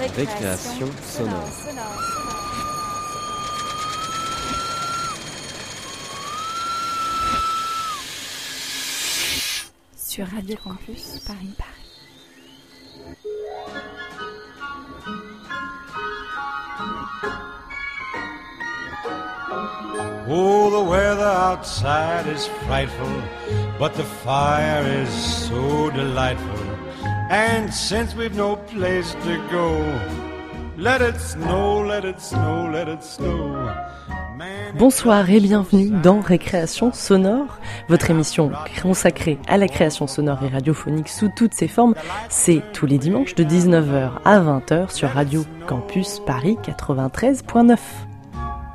Récréation sonore. Sur Radio Campus Paris Paris. Oh, the weather outside is frightful, but the fire is so delightful. And since we've no place to go, let it snow, let it snow, let it snow. Bonsoir et bienvenue dans Récréation sonore, votre émission consacrée à la création sonore et radiophonique sous toutes ses formes. C'est tous les dimanches de 19h à 20h sur Radio Campus Paris 93.9.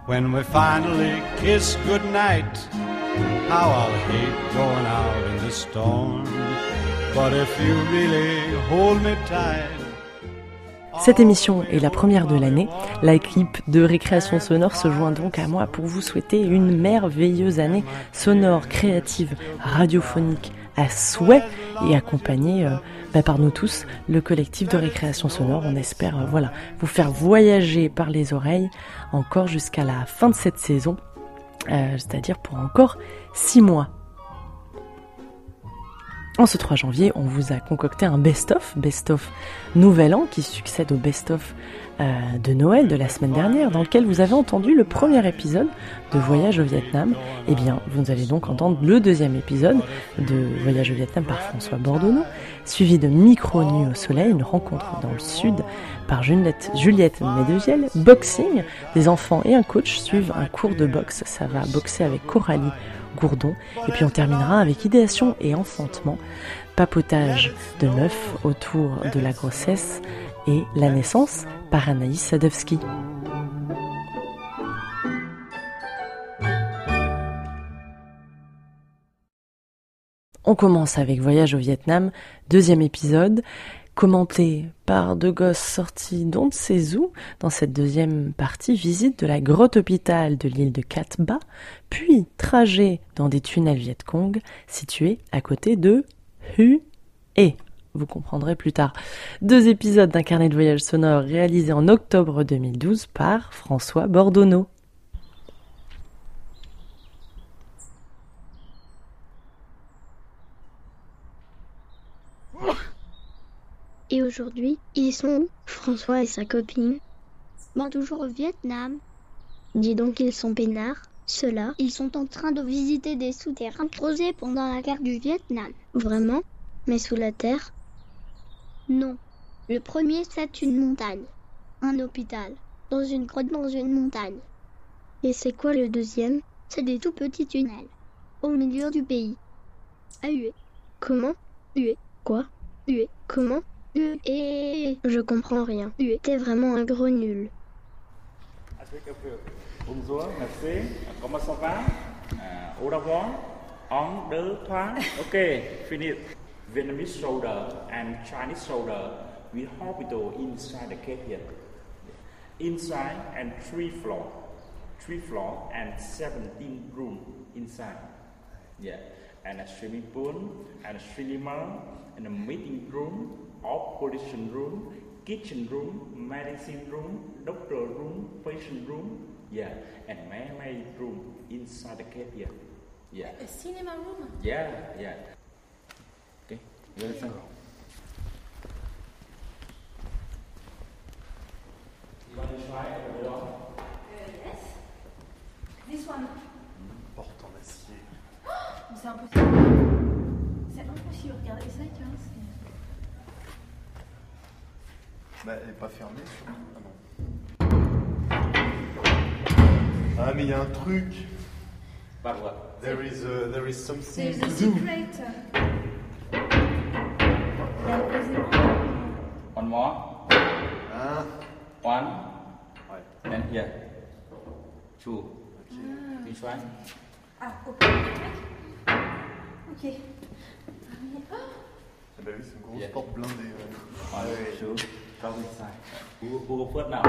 when we finally kiss goodnight, how I'll hate going out in the storm. Cette émission est la première de l'année. L'équipe de Récréation sonore se joint donc à moi pour vous souhaiter une merveilleuse année sonore, créative, radiophonique à souhait et accompagnée euh, bah, par nous tous, le collectif de Récréation sonore. On espère euh, voilà, vous faire voyager par les oreilles encore jusqu'à la fin de cette saison, euh, c'est-à-dire pour encore six mois. En ce 3 janvier, on vous a concocté un best-of, best-of Nouvel An, qui succède au best-of euh, de Noël de la semaine dernière, dans lequel vous avez entendu le premier épisode de Voyage au Vietnam. Eh bien, vous allez donc entendre le deuxième épisode de Voyage au Vietnam par François Bordonneau, suivi de Micro Nuit au Soleil, une rencontre dans le sud par Juliette, Juliette Medeviel, boxing, des enfants et un coach suivent un cours de boxe. Ça va boxer avec Coralie Gourdon. Et puis on terminera avec idéation et enfantement, papotage de meufs autour de la grossesse et la naissance par Anaïs Sadowski. On commence avec Voyage au Vietnam, deuxième épisode, commenté par deux gosses sortis d'on ne. Dans cette deuxième partie, visite de la grotte hôpital de l'île de Cat Ba, puis trajet dans des tunnels Viet Cong situés à côté de Hu et vous comprendrez plus tard. Deux épisodes d'un carnet de voyage sonore réalisé en octobre 2012 par François Bordonneau. Et aujourd'hui, ils sont où François et sa copine. Bon, toujours au Vietnam. Dis donc, ils sont peinards. Ceux-là, ils sont en train de visiter des souterrains creusés pendant la guerre du Vietnam. Vraiment? Mais sous la terre? Non. Le premier, c'est une montagne. Un hôpital. Dans une grotte dans une montagne. Et c'est quoi le deuxième? C'est des tout petits tunnels. Au milieu du pays. À huer. Comment? Huer. Quoi? Huer. Comment? Et je comprends rien. Huer. T'es vraiment un gros nul. Bonjour, merci. Comment ça va? Uh, au revoir. Un, deux, trois. Okay, finish. Vietnamese shoulder and Chinese shoulder with hospital inside the cave here. Inside and three floor. Three floor and 17 room inside. Yeah. And a swimming pool and a cinema and a meeting room, operation room, kitchen room, medicine room, doctor room, patient room, yeah, and many room inside the cave here. Yeah. A cinema room Yeah, yeah. Okay, you understand? You want to try over there? Yes. This one. porte en acier. C'est impossible. C'est impossible, regarde. Et ça, tu vois, Bah, elle est pas fermée. Ah non. Ah, mais il y a un truc. But what? There is, a, there is something to do. secret. One more. Hein? One. Ouais. And here. Two. Which one? Ah, ok. Ok. Ah bah oui, c'est une grosse Yeah. porte blindée. ouais. One, Ouais. Come inside. Who, who go first now?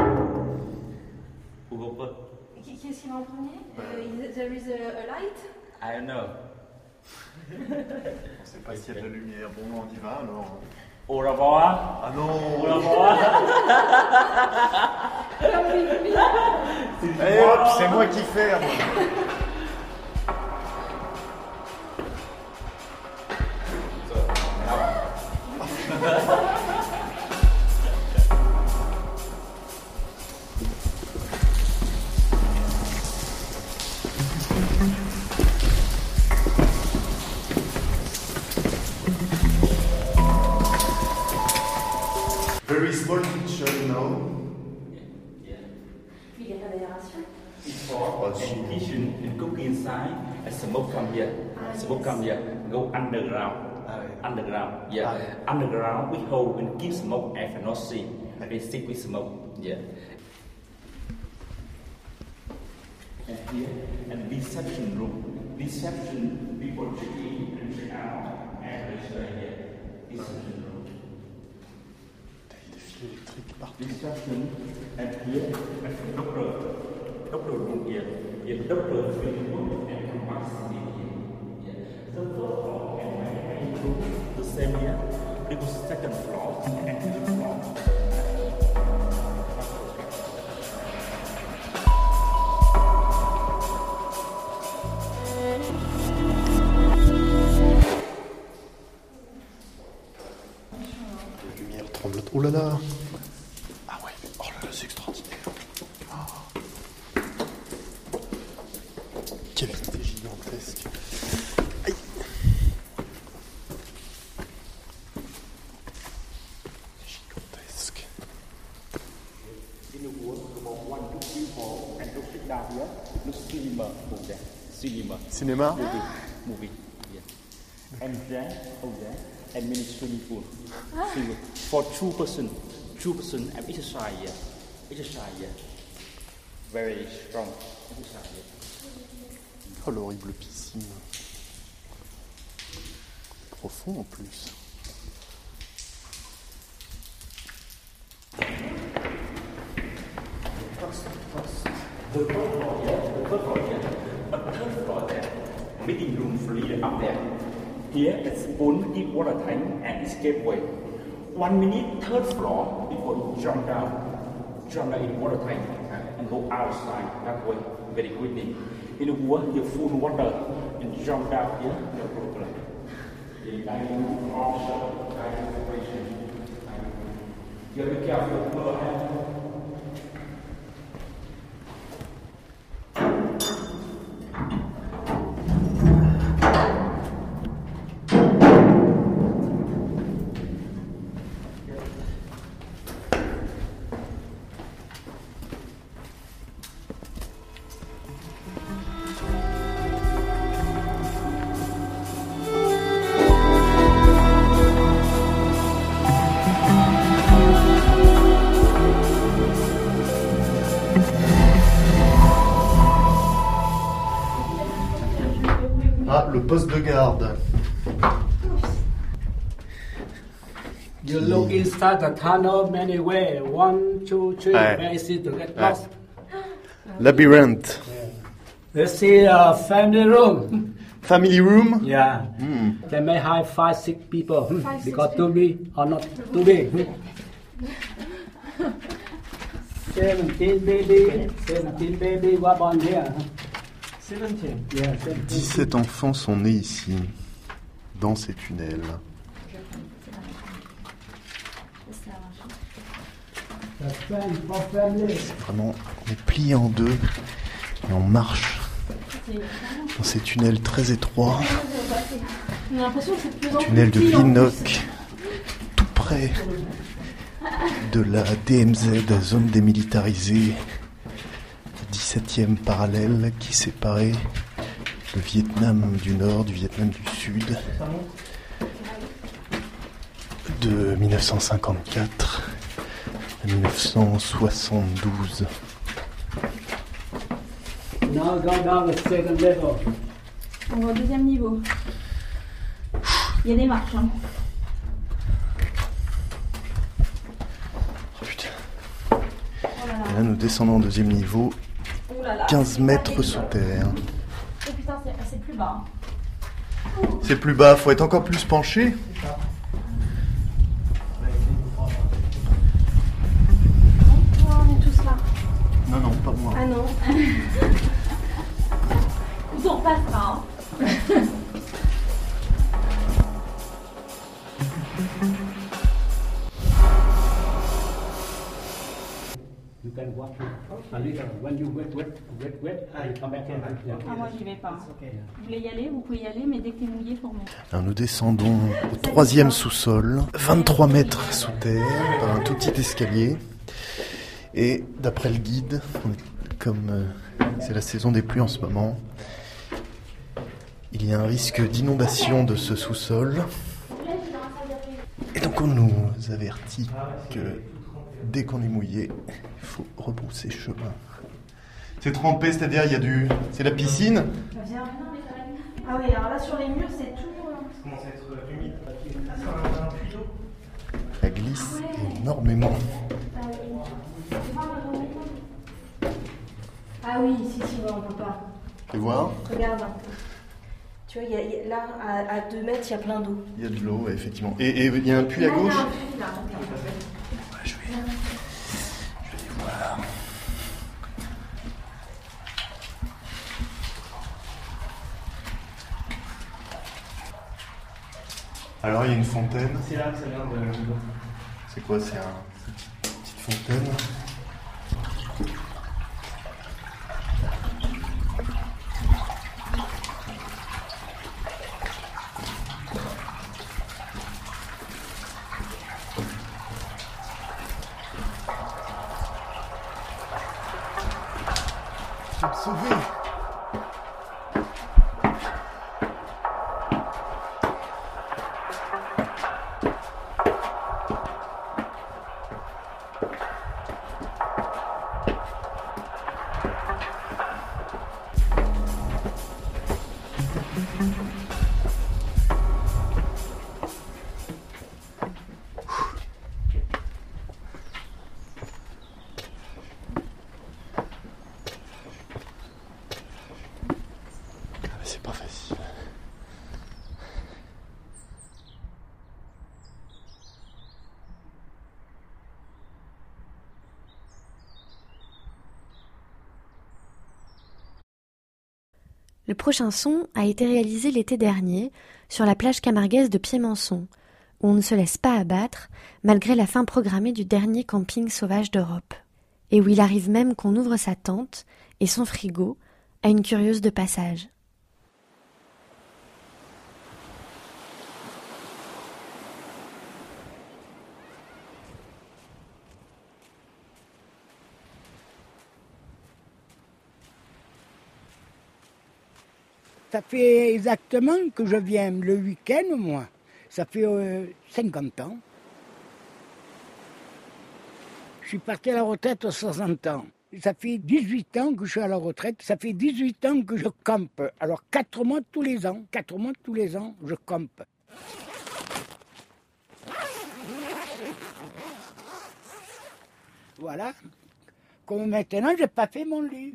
Who go first? Qui- Qu'est-ce qu'il va en premier Euh, There is a, a light. I don't know. On sait pas s'il y a de la lumière. Bon, on y va alors. Au revoir. Ah non Au revoir. Eh hop, c'est moi qui ferme Very small kitchen now. Il y a pas d'aération. For and kitchen and cook inside and smoke come here. Smoke come here. Go underground. Underground. Yeah. Ah. Underground we hold and keep smoke and not see. They stick with smoke. Yeah. And here and reception room. Reception people check in and check out and they stay here. Reception room. Il y a des fils. Reception and here and doctor. Doctor room here. Here doctor film room and pharmacy here. Yeah. The first room the same here. It was second floor and third floor. Oh là là Ah ouais, oh là là, c'est extraordinaire. Ah. Cavité gigantesque. Aïe Gigantesque. In the world, about one to three hall and to sit down here, look cinema over there. Cinéma Movie. Movie. Yeah. And and swimming pool. Swimming. For two person, two person and exercise. Exercise here. Very strong exercise. Oh l'horrible piscine. Profond en plus. The the there. Meeting room free up there. Here it's spoon, deep water tank and escape way. One minute, third floor, people jump down, jump down in water tank and go outside that way very quickly. In the water, you full water and jump down here, no problem. The diving also, diving operation. You have to be careful, go ahead. Inside the tunnel many way. One, two, three. Ouais. Very easy to get Ouais. lost? Labyrinthe. Let's see a family room. Family room? Yeah. Hmm. They may have five, six people Five, six because too big or not too big. hmm. Seventeen baby, seventeen baby were born here? Seventeen. Yeah, seventeen. 17 enfants sont nés ici, dans ces tunnels. Family. Vraiment, on est plié en deux et on marche dans ces tunnels très étroits, c'est tunnel de plus. Vinok, tout près de la DMZ, zone démilitarisée, 17e parallèle qui séparait le Vietnam du Nord du Vietnam du Sud de 1954 à 1972. Now go down the second level. On va au deuxième niveau. Il y a des marches. Hein. Oh, putain. Oh là là. Et là, nous descendons au deuxième niveau, Oh là là. 15 C'est pas mètres sous terre. Oh putain, c'est- c'est plus bas. hein. C'est plus bas, faut être encore plus penché. Little. When you wet, wet, wet, wet, you come back and yeah. Ah, moi, j'y vais pas. Okay. Vous voulez y aller Vous pouvez y aller, mais dès que t'es mouillé, faut remettre. Alors nous descendons au troisième sous-sol, 23 mètres sous terre, par un tout petit escalier. Et d'après le guide, on est- comme euh, c'est la saison des pluies en ce moment, il y a un risque d'inondation de ce sous-sol. Et donc on nous avertit que dès qu'on est mouillé, il faut rebrousser chemin. C'est trempé, c'est-à-dire il y a du... C'est la piscine Ah oui, alors là, sur les murs, c'est tout. commence à être humide. Ça glisse énormément. Ah oui, si, si, on peut pas. Tu vois Regarde. Tu vois, il y a- il y a- là, à, 2 mètres, il y a plein d'eau. Il y a de l'eau, effectivement. Et il y a un puits à Là, il y a gauche Alors il y a une fontaine. C'est là que ça vient de. C'est quoi C'est un c'est une petite fontaine. Le prochain son a été réalisé l'été dernier sur la plage camarguaise de Piémençon, où on ne se laisse pas abattre malgré la fin programmée du dernier camping sauvage d'Europe, et où il arrive même qu'on ouvre sa tente et son frigo à une curieuse de passage. Ça fait exactement que je viens le week-end, moi. Ça fait euh, 50 ans. Je suis parti à la retraite à 60 ans. Ça fait 18 ans que je suis à la retraite. Ça fait 18 ans que je campe. Alors 4 mois tous les ans. 4 mois tous les ans, je campe. Voilà. Comme maintenant, j'ai pas fait mon lit.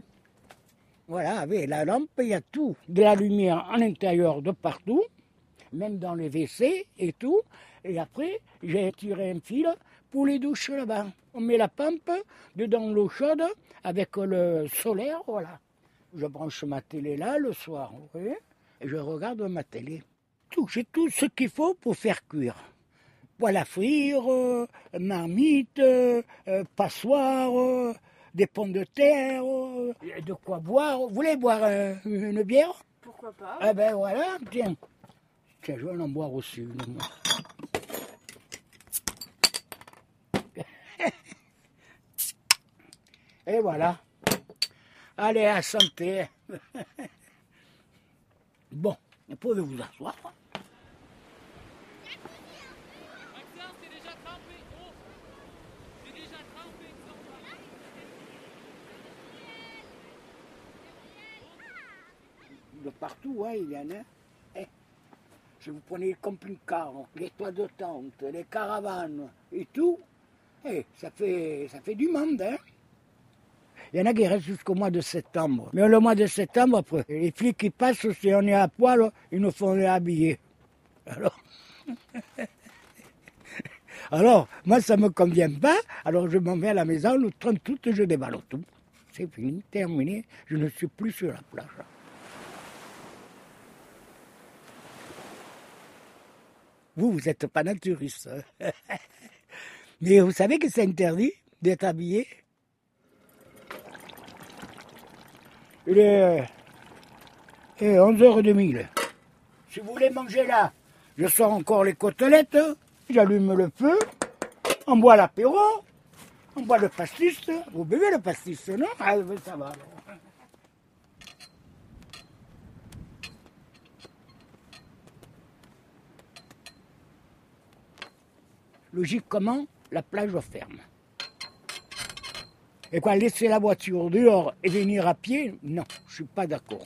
Voilà, avec la lampe, il y a tout. De la lumière en intérieur de partout, même dans les WC et tout. Et après, j'ai tiré un fil pour les douches là-bas. On met la pompe dedans l'eau chaude avec le solaire, voilà. Je branche ma télé là le soir, et je regarde ma télé. Tout, j'ai tout ce qu'il faut pour faire cuire. Poêle à frire, euh, marmite, euh, euh, passoire, des pommes de terre, euh, de quoi boire. Vous voulez boire euh, une bière? Pourquoi pas Eh ben voilà, tiens. Tiens, je vais en boire aussi une. Et voilà. Allez, à santé. bon, vous pouvez vous asseoir? De partout, hein, il y en a. Eh, Si vous prenez les camping-cars, les toits de tente, les caravanes et tout, eh, ça, fait, du monde. Hein. Il y en a qui restent jusqu'au mois de septembre. Mais le mois de septembre, après, les flics qui passent, si on est à poil, ils nous font les habiller. Alors, alors moi, ça ne me convient pas. Alors, je m'en vais à la maison, trompe tout et je déballe tout. c'est fini, terminé, je ne suis plus sur la plage. Vous, vous n'êtes pas naturiste. hein. Mais vous savez que c'est interdit d'être habillé Il est, il est 11h30. là. Si vous voulez manger là, je sors encore les côtelettes, j'allume le feu, on boit l'apéro, on boit le pastis. Vous buvez le pastis, non? Ah, ça va. Logique comment La plage ferme. Et quoi, laisser la voiture dehors et venir à pied? Non, je suis pas d'accord.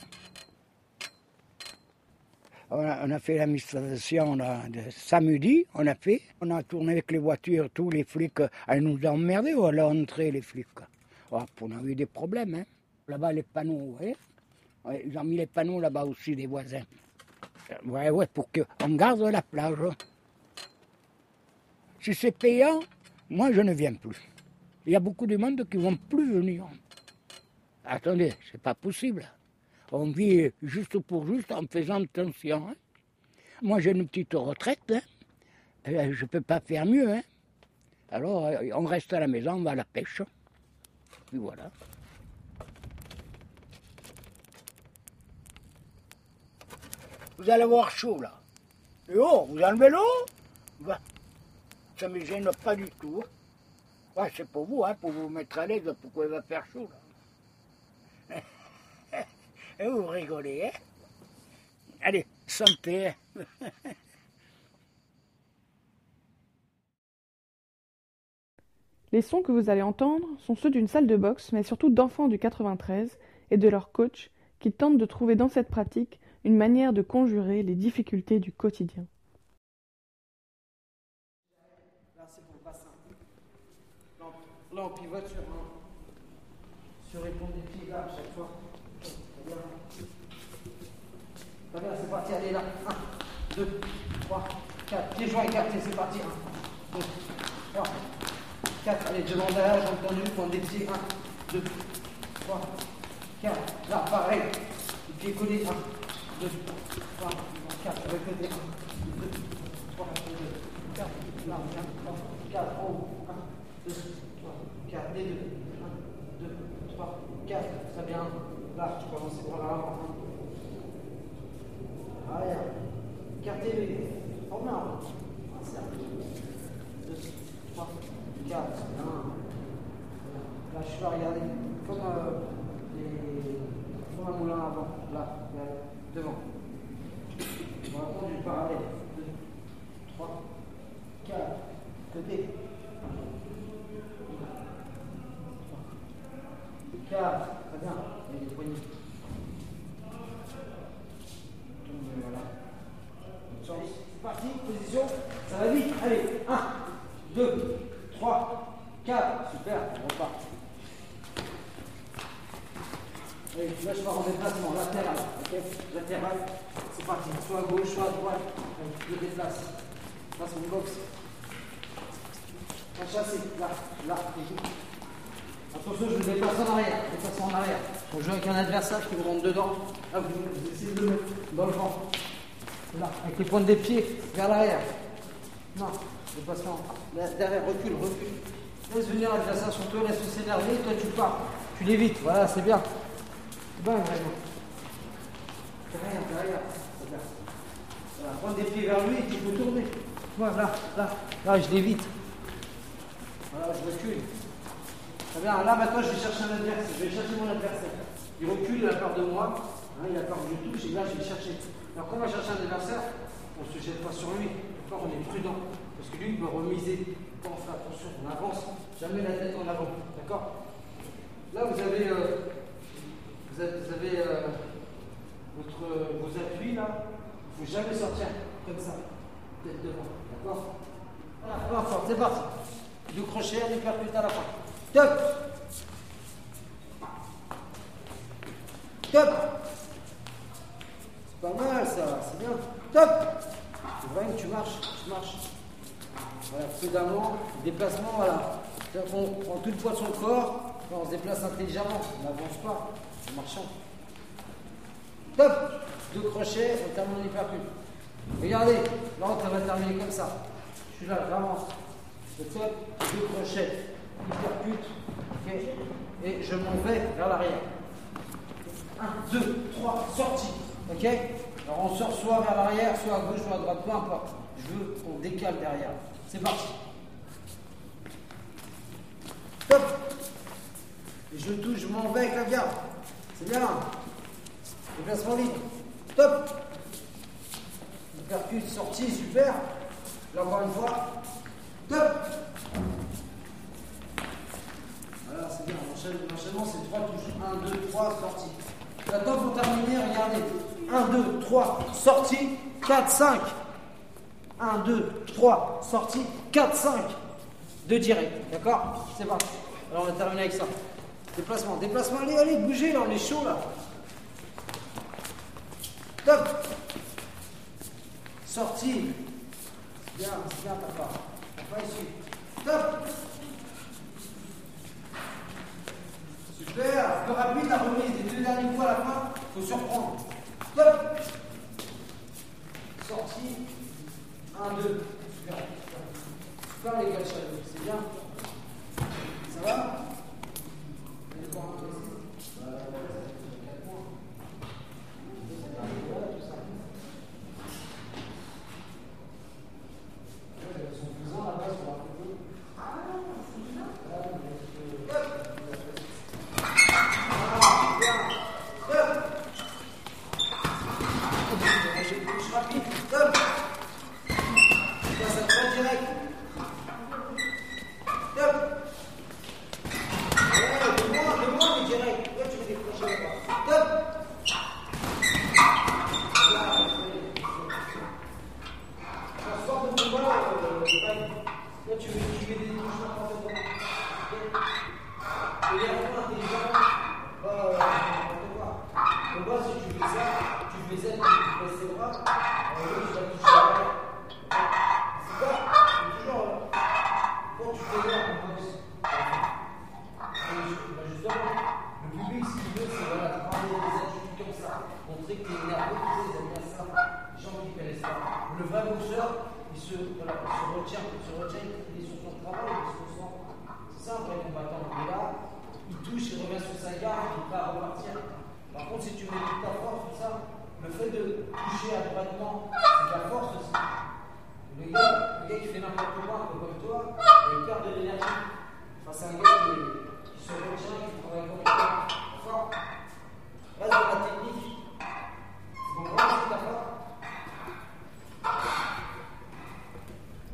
On a, on a fait la manifestation là, de samedi, on a fait. On a tourné avec les voitures, tous les flics, elles nous ont emmerdés à l'entrée, les flics. Oh, on a eu des problèmes. Hein. Là-bas, les panneaux, vous voyez Ils ont mis les panneaux là-bas aussi, des voisins. Euh, Ouais, ouais, pour qu'on garde la plage. Si c'est payant, moi je ne viens plus. Il y a beaucoup de monde qui ne vont plus venir. Attendez, c'est pas possible. On vit juste pour juste en faisant attention. hein. Moi j'ai une petite retraite, hein. Euh, je ne peux pas faire mieux. hein. Alors euh, on reste à la maison, on va à la pêche. Puis voilà. Vous allez avoir chaud là. Et oh, vous enlevez l'eau Ça me gêne pas du tout. Ouais, c'est pour vous, hein, pour vous mettre à l'aise, pourquoi il va faire chaud là. Vous rigolez, hein Allez, santé. hein. Les sons que vous allez entendre sont ceux d'une salle de boxe, mais surtout d'enfants du 93 et de leur coach qui tentent de trouver dans cette pratique une manière de conjurer les difficultés du quotidien. Là, c'est pour le bassin. Là, on- pivote sur un. Sur les des pieds, à chaque fois. C'est parti, allez là. 1, 2, 3, 4. Pieds joints écartés, c'est parti. 1, 2, 3, 4. Allez, devant derrière, j'ai entendu, point des pieds. 1, 2, 3, 4. Là, pareil. Pieds collés. 1, 2, 3, 4. Avec le côté. 1, 2, 3, 4. Là, 1, 3, 4. Oh. 1, 2, 3, 4. Les deux. 1, 2, 3, 4. Très bien. Là, tu avancer par là. Arrière. Écartez les. Un cercle. 2, 3, 4. 1. Là, je vais regarder comme euh. Comme un moulin avant. Là, là, devant. On va prendre du parallèle. 2, 3, 4. Côté. 4. Très bien. Et les poignets. Tombez, voilà. Bonne chance. C'est parti. Position. Ça va vite. Allez. 1, 2, 3, 4. Super. On repart. Allez, là, je pars en déplacement. Latéral. Ok Latéral. C'est parti. Soit à gauche, soit à droite. Allez, je me déplace. Là, c'est une boxe. Un chassé. Là. Là. et joue. Attention, je me déplace en arrière. Déplacement en arrière. On joue avec un adversaire qui vous rentre dedans. Là, vous, vous essayez de le mettre dans le vent. Là, avec les pointes des pieds vers l'arrière. Non, déplacement. Derrière, recule, recule. Laisse venir l'adversaire sur toi, laisse-le s'énerver, toi tu pars. Tu l'évites, voilà, c'est bien. C'est bien, vraiment. Derrière, derrière. Voilà, pointe des pieds vers lui et tu peux tourner. Voilà, là, là, là, je l'évite. Voilà, je recule. Très bien, là maintenant je vais chercher un adversaire, je vais chercher mon adversaire. Il recule, il a peur de moi, hein, il a peur je touche, et là je vais chercher. Alors quand on va chercher un adversaire, on ne se jette pas sur lui, d'accord on est prudent. Parce que lui il peut remiser. Quand on fait attention, on avance, jamais la tête en avant, d'accord? Là vous avez, euh, vous avez, vous avez, euh, votre, vos appuis là, il ne faut jamais sortir comme ça, tête devant, d'accord? Voilà, peu importe, c'est parti. Du crochet, du percute à la fin. Top! Top! C'est pas mal ça, c'est bien. Top Tu marches, tu marches. Voilà, prudemment, déplacement, voilà. Qu'on prend tout le poids de son corps, on se déplace intelligemment, on n'avance pas, en marchant. Top Deux crochets, on termine l'hypercute. Regardez, elle va terminer comme ça. Je suis là, j'avance. Le top, deux crochets, hypercute, Et je m'en vais vers l'arrière. 1, 2, 3, sortie. Ok Alors on sort soit vers l'arrière, soit à gauche, soit à droite, peu importe. Je veux qu'on décale derrière. C'est parti. Top Et je touche, je m'en vais avec la garde. C'est bien. Déplacement libre. Top Percute, sortie, super. Là encore une fois. Top Voilà, c'est bien. L'enchaînement, c'est trois touches. 1, 2, 3, sortie. La top pour terminer, regardez. 1, 2, 3, sortie. 4, 5. 1, 2, 3, sortie. 4, 5. Deux direct. D'accord C'est parti. Alors on va terminer avec ça. Déplacement, déplacement. Allez, allez, bougez là, on est chaud là. Top Sortie. Bien, c'est bien papa. Papa ici. Top Super Plus rapide la remise des deux derniers coups à la fin, faut surprendre. Top Sortie. 1, 2. Super. Super les gars, c'est bien. Ça va?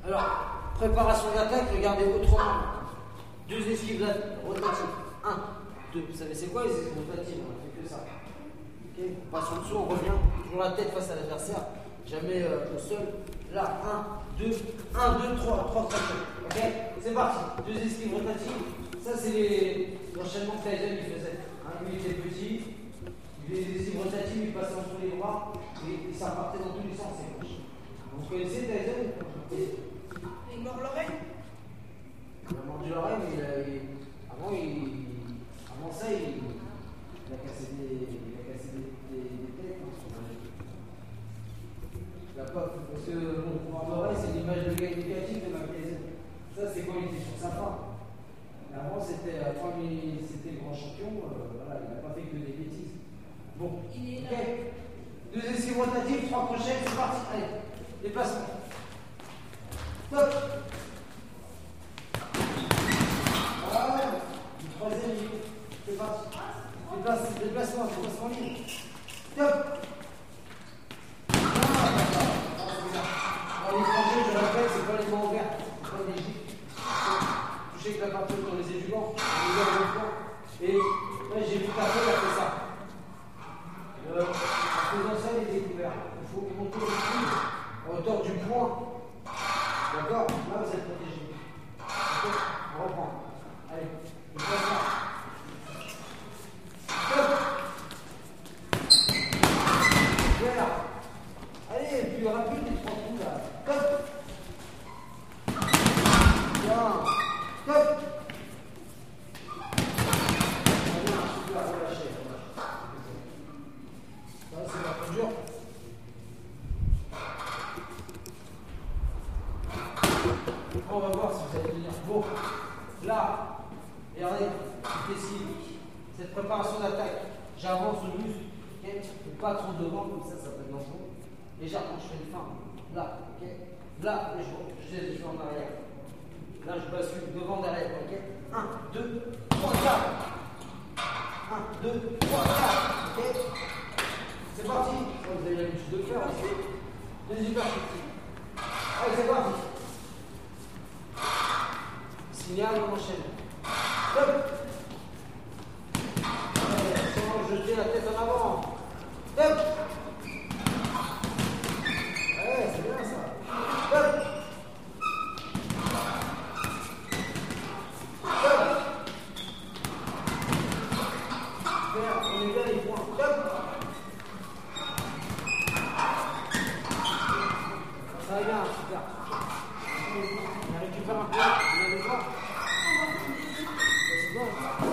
Alors, préparation d'attaque, regardez autrement. Deux esquives rotatives. Un, deux. Vous savez, c'est quoi les esquives rotatives On ne fait que ça. On passe en dessous, on revient. Toujours la tête face à l'adversaire. Jamais euh, au sol. Là, 1, 2, 1, 2, 3, 3 Ok C'est parti. Deux esquives rotatives. Ça, c'est l'enchaînement que Tyson il faisait. Hein, lui, il était petit. Il faisait des esquives rotatives, il passait en dessous les bras. Et, et, ça partait dans tous les sens, Vous connaissez Tyson? l'oreille Il a mordu l'oreille, mais avant, avant ça, il, a cassé des, têtes. Hein, La pop, parce que mon mordu l'oreille, c'est l'image de gars éducatif de ma pièce. Ça, c'est quand il était sur sa fin. Avant, c'était euh, c'était grand champion, euh, voilà, il n'a pas fait que des bêtises. Bon, il est deux essais rotatifs, trois crochets, c'est parti. Allez, déplacement. Top déplacement, déplacement, déplacement libre. Top Là, je, je, suis en arrière. Là, je bascule devant, derrière, ok? 1, 2, 3, 4. 1, 2, 3, 4. Ok? C'est parti. Vous avez l'habitude de faire aussi. Deuxième partie. Allez, c'est parti. Signal, on enchaîne. Top. Allez, sans jeter la tête en avant. Top. Ouais, c'est bien ça. Top. On est bien les points. Top. Ça va bien, super. On récupère un peu. Vous allez voir. C'est bon. On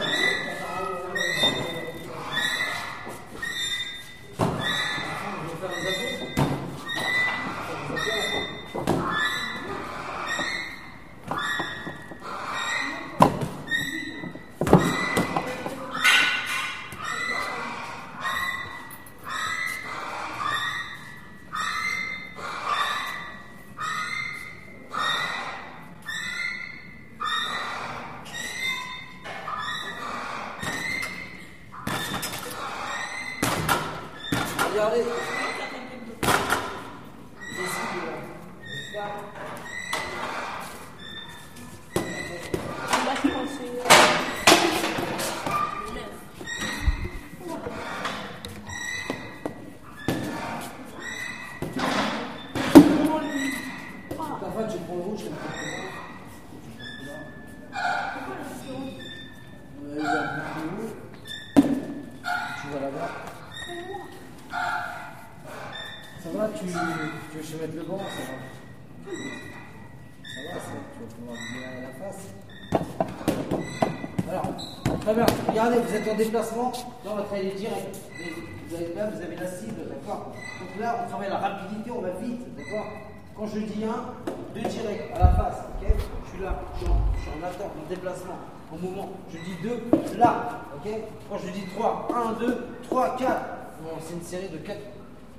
va faire un abdos. Regardez. Ici, là. Là, je pense que c'est. Parfois, tu prends le rouge, tu le prends Euh, il y a un peu de rouge. Tu vas là-bas. Ça va, tu, tu veux que je mette le banc, ça va. Ça va, ça, tu vas pouvoir me à la face. Alors, très bien. Regardez, vous êtes en déplacement. Là, on va travailler direct. Mais Vous avez là, vous avez la cible, d'accord Donc là, on travaille la rapidité, on va vite, d'accord Quand je dis un, deux directs à la face, ok Je suis là, je suis en, je suis en attente, en déplacement, en mouvement. Je dis deux, là, ok Quand je dis trois, un, deux, trois, quatre. Bon, c'est une série de quatre,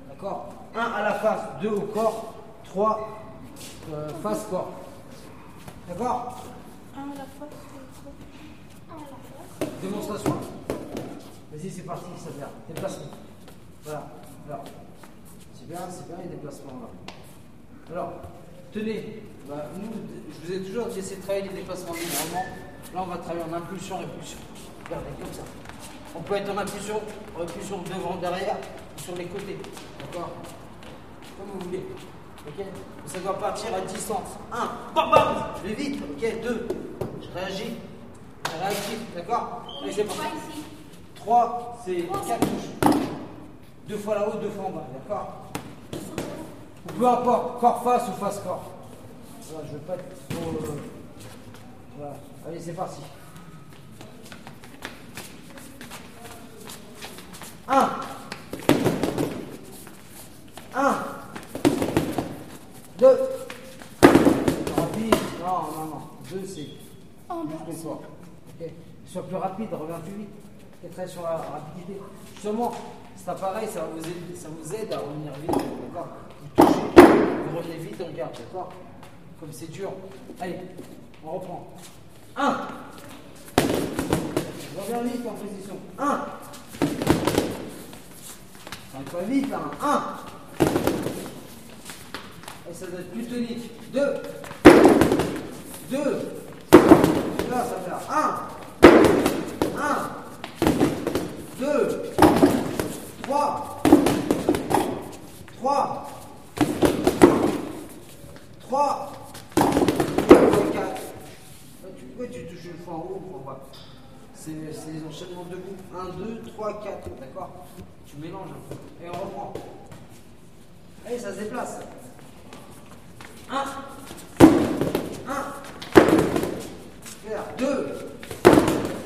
d'accord Un à la face, deux au corps, trois euh, face corps. D'accord Un à la. Un à la fois. Démonstration Vas-y, c'est parti, ça vient. Déplacement. Voilà. Alors, c'est bien, c'est bien les déplacements là. Alors, tenez, bah, nous, je vous ai toujours dit de travailler les déplacements normalement. Là, on va travailler en impulsion, répulsion. Regardez, comme ça. On peut être en impulsion, répulsion devant, derrière, sur les côtés. D'accord Comme vous voulez. Ok Ça doit partir à distance. Un, bam bam Je vais vite. Ok, deux. Je réagis. Je réagis, d'accord c'est parti. 3, c'est 4 touches. Deux fois là-haut, deux fois en bas, d'accord Ou peu importe, corps face ou face corps. Voilà, je veux pas être trop. euh, Voilà. Allez, c'est parti. 1 1 2 Rapide. Non, non, non. 2, c'est Sois plus rapide, reviens plus vite. Ok, Très sur la rapidité. Justement, cet appareil, ça, va vous aide, ça vous aide à revenir vite. D'accord Vous touchez, vous revenez vite, on garde. D'accord Comme c'est dur. Allez, on reprend. 1 Reviens vite en position. 1 On pas vite là. 1 Et ça doit être plus tonique. 2 2 Là, ça fait 1 1 2 3 3 3 4 Pourquoi tu touches une fois en haut en bas C'est les enchaînements debout. 1, 2, 3, 4. D'accord Tu mélanges un peu. Et on reprend. Allez, ça se déplace. 1 1 Faire 2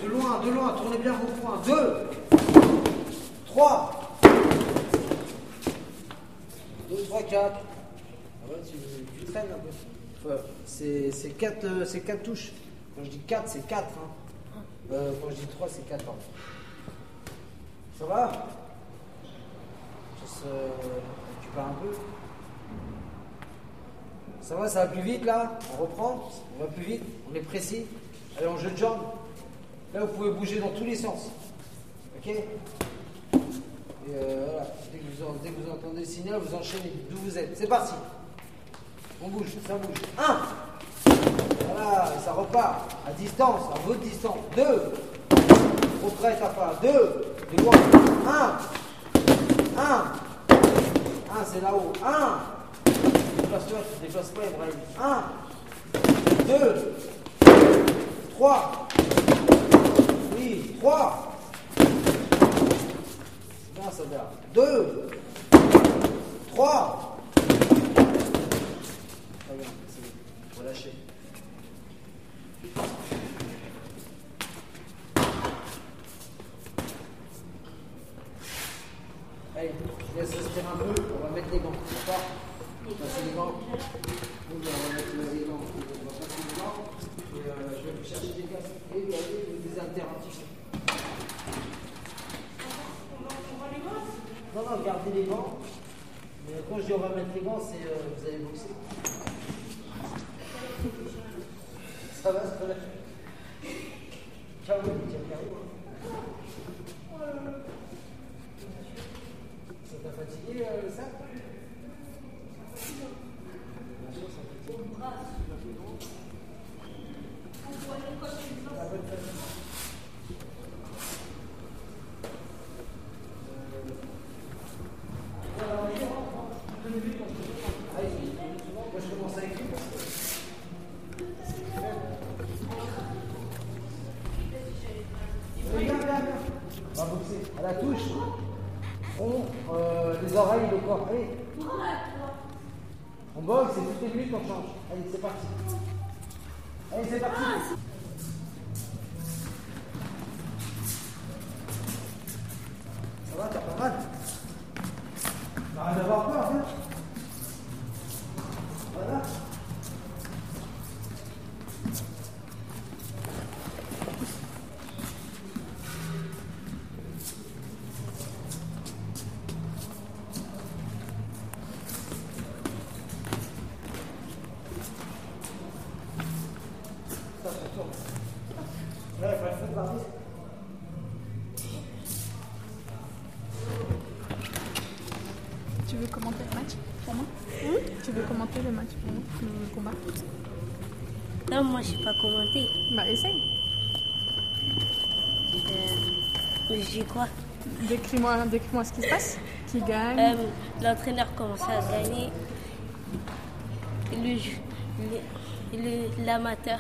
De loin, de loin, tournez bien vos points. 2 3 2, 3, 4 Ah ouais, tu, traînes un peu. Euh, c'est quatre, quatre touches. Quand je dis 4, c'est 4. Hein. Euh, quand je dis 3, c'est 4 ans. Ça va? Je se... Parles un peu Ça va, ça va plus vite là? On reprend? On va plus vite? On est précis? Allez, on jeu de jambes. Là, vous pouvez bouger dans tous les sens. Ok Et euh, voilà, dès que, vous, dès que vous entendez le signal, vous enchaînez d'où vous êtes. C'est parti. On bouge, ça bouge. Un. Voilà, et ça repart. À distance, à votre distance. Deux. Au près, t'as pas. Deux. De loin. Un. Un. Un, c'est là-haut. Un. Déplace-toi, tu te déplaces pas, Ibrahim. Un. Deux. Trois. Oui, trois. C'est bien, ça va. Deux. Trois. Très bien, c'est bon. Relâchez. Allez, je laisse respirer un peu, on va mettre les gants, d'accord Passer les gants. Oui, on va mettre les gants. On va passer les gants. Et euh, je vais vous chercher des gaz. Et vous avez des alternatifs. Non, non, gardez les gants. Mais quand je dis on va mettre les gants, c'est euh, vous allez boxer. Ça va, ça va. Ciao, tiens, carré. Ça t'a fatigué euh, le sac Bien sûr, ça fait La bonne fatigue. Allez, moi je commence avec lui parce que. Viens, viens, viens. On va boxer. À la touche. Front, euh, les oreilles, le corps. Allez. On boxe et toutes les minutes on change. Bah, essaye. Euh, J'ai quoi? Décris-moi décris ce qui se passe. Qui gagne? Euh, L'entraîneur commence à gagner. Le, ju- le- le- l'amateur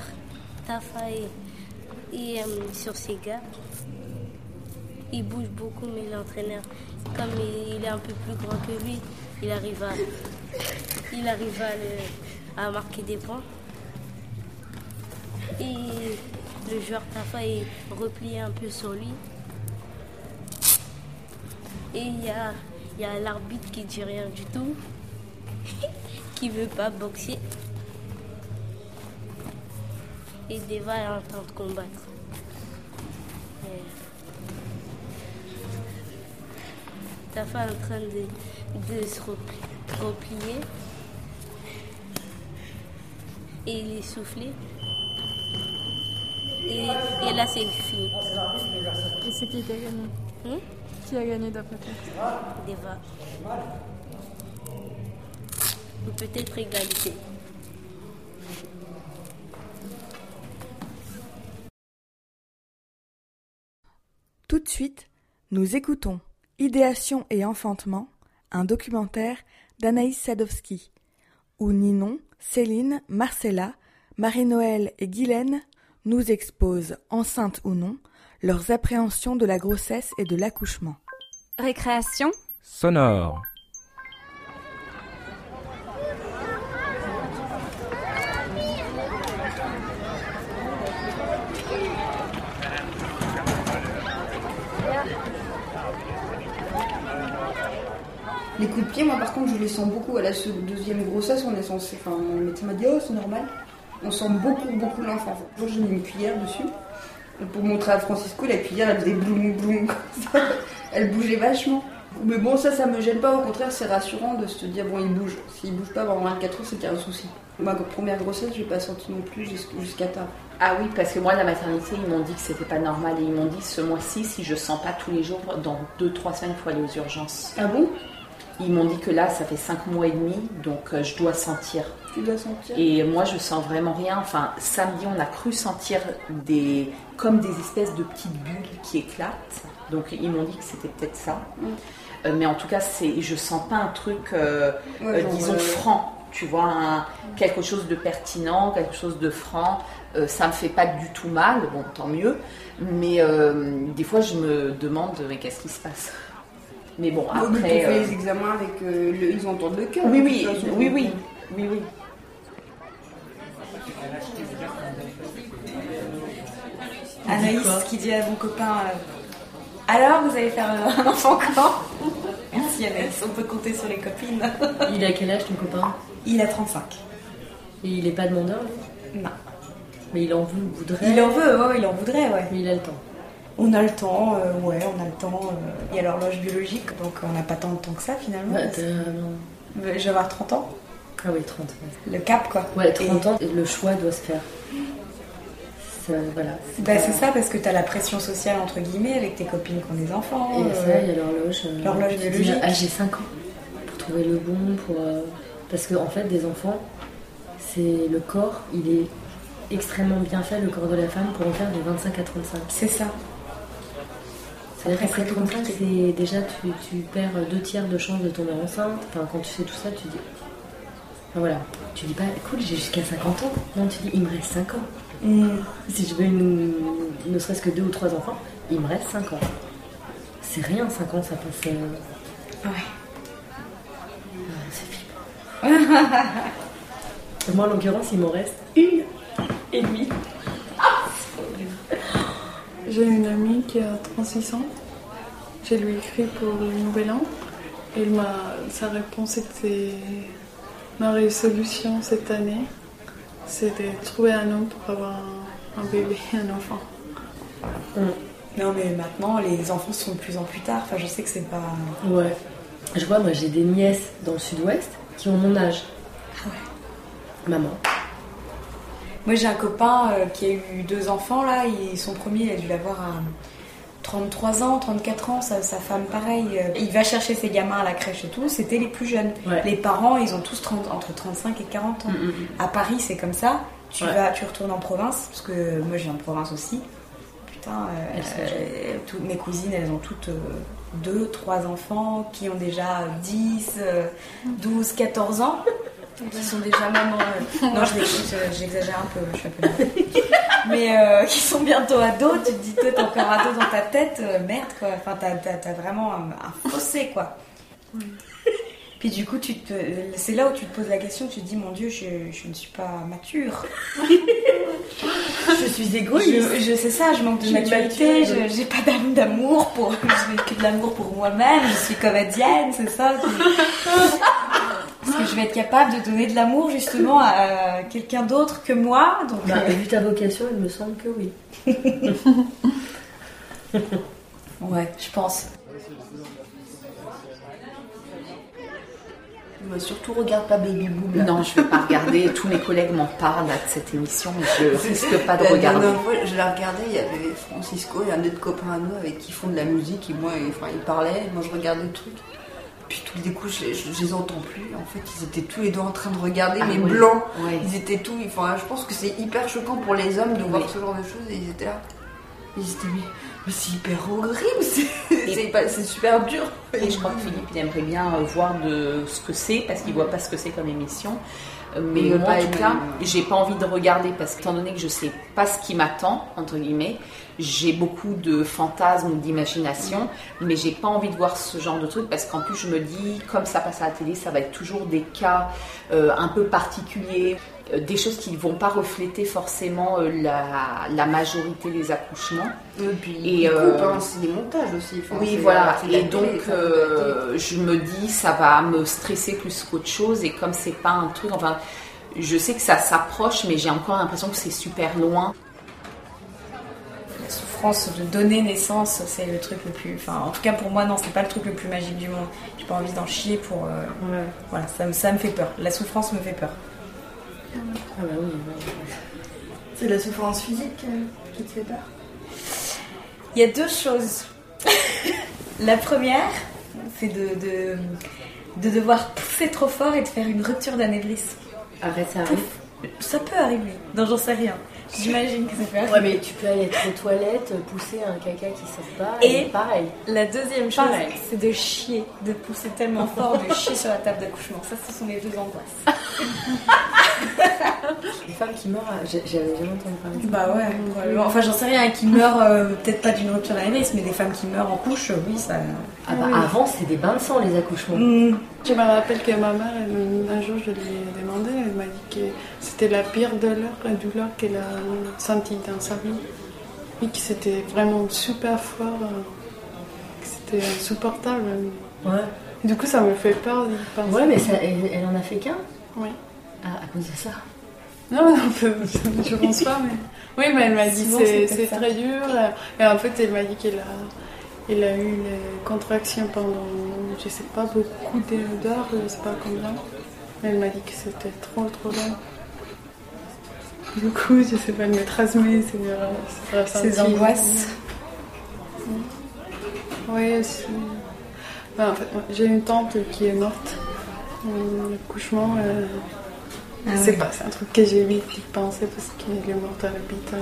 Tafa est, est, euh, sur ses gars. Il bouge beaucoup, mais l'entraîneur, comme il, il est un peu plus grand que lui, il arrive à, il arrive à, le- à marquer des points. Joueur Tafa est replié un peu sur lui. Et il y a, y a l'arbitre qui dit rien du tout, qui veut pas boxer. Et Deva est en train de combattre. Tafa est en train de, de se repli- replier. Et il est soufflé. Et, et là, c'est fini. Et c'est qui qui a gagné Hmm Qui a gagné d'après toi Deva. Ou peut-être égalité. Tout de suite, nous écoutons Idéation et enfantement, un documentaire d'Anaïs Sadowski, où Ninon, Céline, Marcella, Marie-Noël et Guylaine nous exposent, enceintes ou non, leurs appréhensions de la grossesse et de l'accouchement. Récréation Sonore. Les coups de pied, moi par contre, je les sens beaucoup. À la deuxième grossesse, on est censé. Enfin, mon médecin m'a dit, oh, c'est normal. On sent beaucoup, beaucoup l'enfant. Un jour, j'ai mis une cuillère dessus. Pour montrer à Francisco, la cuillère, elle faisait bloum, bloum, comme ça. Elle bougeait vachement. Mais bon, ça, ça me gêne pas. Au contraire, c'est rassurant de se dire, bon, il bouge. S'il bouge pas pendant 24 heures, c'est qu'il y a un souci. Ma première grossesse, j'ai pas senti non plus jusqu'- jusqu'à tard. Ah oui, parce que moi, la maternité, ils m'ont dit que c'était pas normal. Et ils m'ont dit, ce mois-ci, si je sens pas tous les jours, dans 2-3 semaines, il faut aller aux urgences. Ah bon? Ils m'ont dit que là, ça fait 5 mois et demi, donc euh, je dois sentir. Tu dois sentir. Et moi, je sens vraiment rien. Enfin, samedi, on a cru sentir des, comme des espèces de petites bulles qui éclatent. Donc, ils m'ont dit que c'était peut-être ça. Euh, mais en tout cas, c'est, je sens pas un truc, euh, Ouais, genre, disons, franc. Tu vois, un- quelque chose de pertinent, quelque chose de franc. Ça me fait pas du tout mal, bon, tant mieux. Mais des fois, je me demande, mais qu'est-ce qui se passe? Mais bon, Après, après. fait euh, les examens avec. euh, le- ils entendent le cœur. oui, de oui, façon. oui, oui, oui, oui. Anaïs qui dit à mon copain euh, Alors, vous allez faire euh, un enfant quand? Merci Anaïs, on peut compter sur les copines. Il a quel âge ton copain? Il a 35. Et il est pas demandeur lui Non. Mais il en vou- voudrait? Il en veut, ouais, il en voudrait, ouais. Mais il a le temps. On a le temps, euh, ouais, on a le temps. euh, Il y a l'horloge biologique, donc on n'a pas tant de temps que ça finalement. Ouais. Euh, Je vais avoir 30 ans. Ah oui, 30. ouais. Le cap, quoi. Ouais, 30 ans, le choix doit se faire. Voilà. Bah, pas- c'est ça, parce que t'as la pression sociale, entre guillemets, avec tes copines qui ont des enfants. Et euh, ça, il y a l'horloge. euh, L'horloge tu biologique. Ah, j'ai 5 ans pour trouver le bon, pour. euh, Parce qu'en en fait, des enfants, c'est le corps, il est extrêmement bien fait, le corps de la femme, pour en faire de 25 à 35. C'est ça. C'est-à-dire Après, qu'après c'est 35, compliqué. c'est déjà tu, tu perds deux tiers de chances de tomber enceinte. Enfin, quand tu fais tout ça, tu dis. Enfin, voilà. Tu dis pas, écoute, j'ai jusqu'à 50 ans. Non, tu dis, il me reste 5 ans. Si je veux une, ne serait-ce que deux ou trois enfants, il me reste 5 ans. C'est rien, 5 ans, ça passe. euh, Ouais. ah, c'est flippant. Moi, en l'occurrence, il m'en reste une et demie. J'ai une amie qui a 36 ans. J'ai lui écrit pour le nouvel an. Et ma, sa réponse était ma résolution cette année, c'est de trouver un homme pour avoir un, un bébé, un enfant. Non, mais maintenant, les enfants sont de plus en plus tard. Enfin, je sais que c'est pas. Ouais. Je vois, moi, j'ai des nièces dans le sud-ouest qui ont mon âge. Maman. Moi, j'ai un copain euh, qui a eu deux enfants, là. Et son premier, il a dû l'avoir à 33 ans, 34 ans. Sa, sa femme, pareil. euh, Il va chercher ses gamins à la crèche et tout. C'était les plus jeunes. Ouais. Les parents, ils ont tous 30 entre 35 et 40 ans. Mm, mm, mm. À Paris, c'est comme ça. Tu, Ouais. vas, tu retournes en province, parce que moi, je viens de province aussi. Putain, euh, euh, toutes mes cousines, elles ont toutes euh, deux, trois enfants qui ont déjà 10, euh, 12, 14 ans. Qui sont déjà maman. euh, non, j'exagère un peu, je suis un peu. Mais euh, qui sont bientôt ados, tu te dis, toi, t'es encore ado dans ta tête, euh, merde, quoi. Enfin, t'as, vraiment un, un fossé, quoi. Puis du coup, tu te, c'est là où tu te poses la question, tu te dis, mon Dieu, je, je ne suis pas mature. Je suis égoïste. Je, je sais ça, je manque de maturité, je- j'ai pas d'âme d'amour pour, je fais que de l'amour pour moi-même, je suis comédienne, c'est ça. Est-ce que je vais être capable de donner de l'amour justement à quelqu'un d'autre que moi Donc, Bah, euh, vu ta vocation, il me semble que oui. ouais, je pense. Mais surtout, regarde pas Baby Boom. là. Non, je vais pas regarder. Tous mes collègues m'en parlent là, de cette émission, mais je risque pas de La regarder. fois, je la regardais, il y avait Francisco et un autre copain à nous avec qui font de la musique, et moi, et- enfin, ils parlaient, et moi je regardais le truc. Puis tout d'un coup, je, je- je les entends plus. En fait, ils étaient tous les deux en train de regarder, Ah mais blancs. Ils étaient tous. Enfin, je pense que c'est hyper choquant pour les hommes de voir ce genre de choses, et ils étaient là. Ils étaient, mais, mais c'est hyper horrible, c'est super dur. Et je crois que Philippe, il aimerait bien voir de ce que c'est, parce qu'il voit pas ce que c'est comme émission. Euh, Mais moi, pas en tout cas, j'ai pas envie de regarder parce qu'étant donné que je sais pas ce qui m'attend, entre guillemets, j'ai beaucoup de fantasmes ou d'imagination, mais j'ai pas envie de voir ce genre de truc parce qu'en plus, je me dis, comme ça passe à la télé, ça va être toujours des cas euh, un peu particuliers. Euh, des choses qui ne vont pas refléter forcément euh, la, la majorité des accouchements. Et hein, c'est des montages aussi. Enfin, oui, voilà. Et donc, euh, je me dis, ça va me stresser plus qu'autre chose. Et comme c'est pas un truc, enfin, je sais que ça s'approche, mais j'ai encore l'impression que c'est super loin. La souffrance de donner naissance, c'est le truc le plus. Enfin, en tout cas pour moi, non, c'est pas le truc le plus magique du monde. J'ai pas envie d'en chier pour. euh, Voilà, ça, me- ça me fait peur. La souffrance me fait peur. Ah bah oui, C'est la souffrance physique euh, qui te fait peur Il y a deux choses. La première, c'est de, de, de devoir pousser trop fort et de faire une rupture d'anévrisme. Arrête, ça arrive. Ça peut arriver. Non, j'en sais rien. J'imagine que ça arriver. Ouais, mais tu peux aller être aux toilettes, pousser un caca qui sort pas, Et et pareil. La deuxième chose, c'est de chier, de pousser tellement fort, de chier sur la table d'accouchement. Ça, ce sont les deux angoisses. Les femmes qui meurent, j'ai- j'avais jamais entendu parler de ça. Bah ouais, probablement. Enfin, j'en sais rien, qui meurent, euh, peut-être pas d'une rupture d'anévrisme, mais des femmes qui meurent en couche, euh, oui, ça. Ah bah Oui. avant c'était des bains de sang les accouchements. Je me rappelle que ma mère, elle- un jour, je lui ai demandé, elle m'a dit que c'était la pire douleur, la douleur qu'elle a sentie dans sa vie. Et que c'était vraiment super fort, euh, que c'était insupportable. Ouais. Et du coup, ça me fait peur d'y penser. Ouais, mais ça, elle, elle en a fait qu'un Oui. Ah, à cause de ça. Non, non, je pense pas, mais. Oui, mais elle m'a dit Souvent, c'est très dur. Et en fait, elle m'a dit qu'elle a, elle a eu les contractions pendant, je sais pas, beaucoup d'heures, je sais pas combien. Mais elle m'a dit que c'était trop, trop long. Du coup, je sais pas, elle me transmet ses, euh, ses angoisses. Oui, aussi. Ben, en fait, j'ai une tante qui est morte. Euh, L'accouchement, euh, Ah c'est pas, c'est un truc que j'ai vite pensé parce qu'elle est morte à l'hôpital.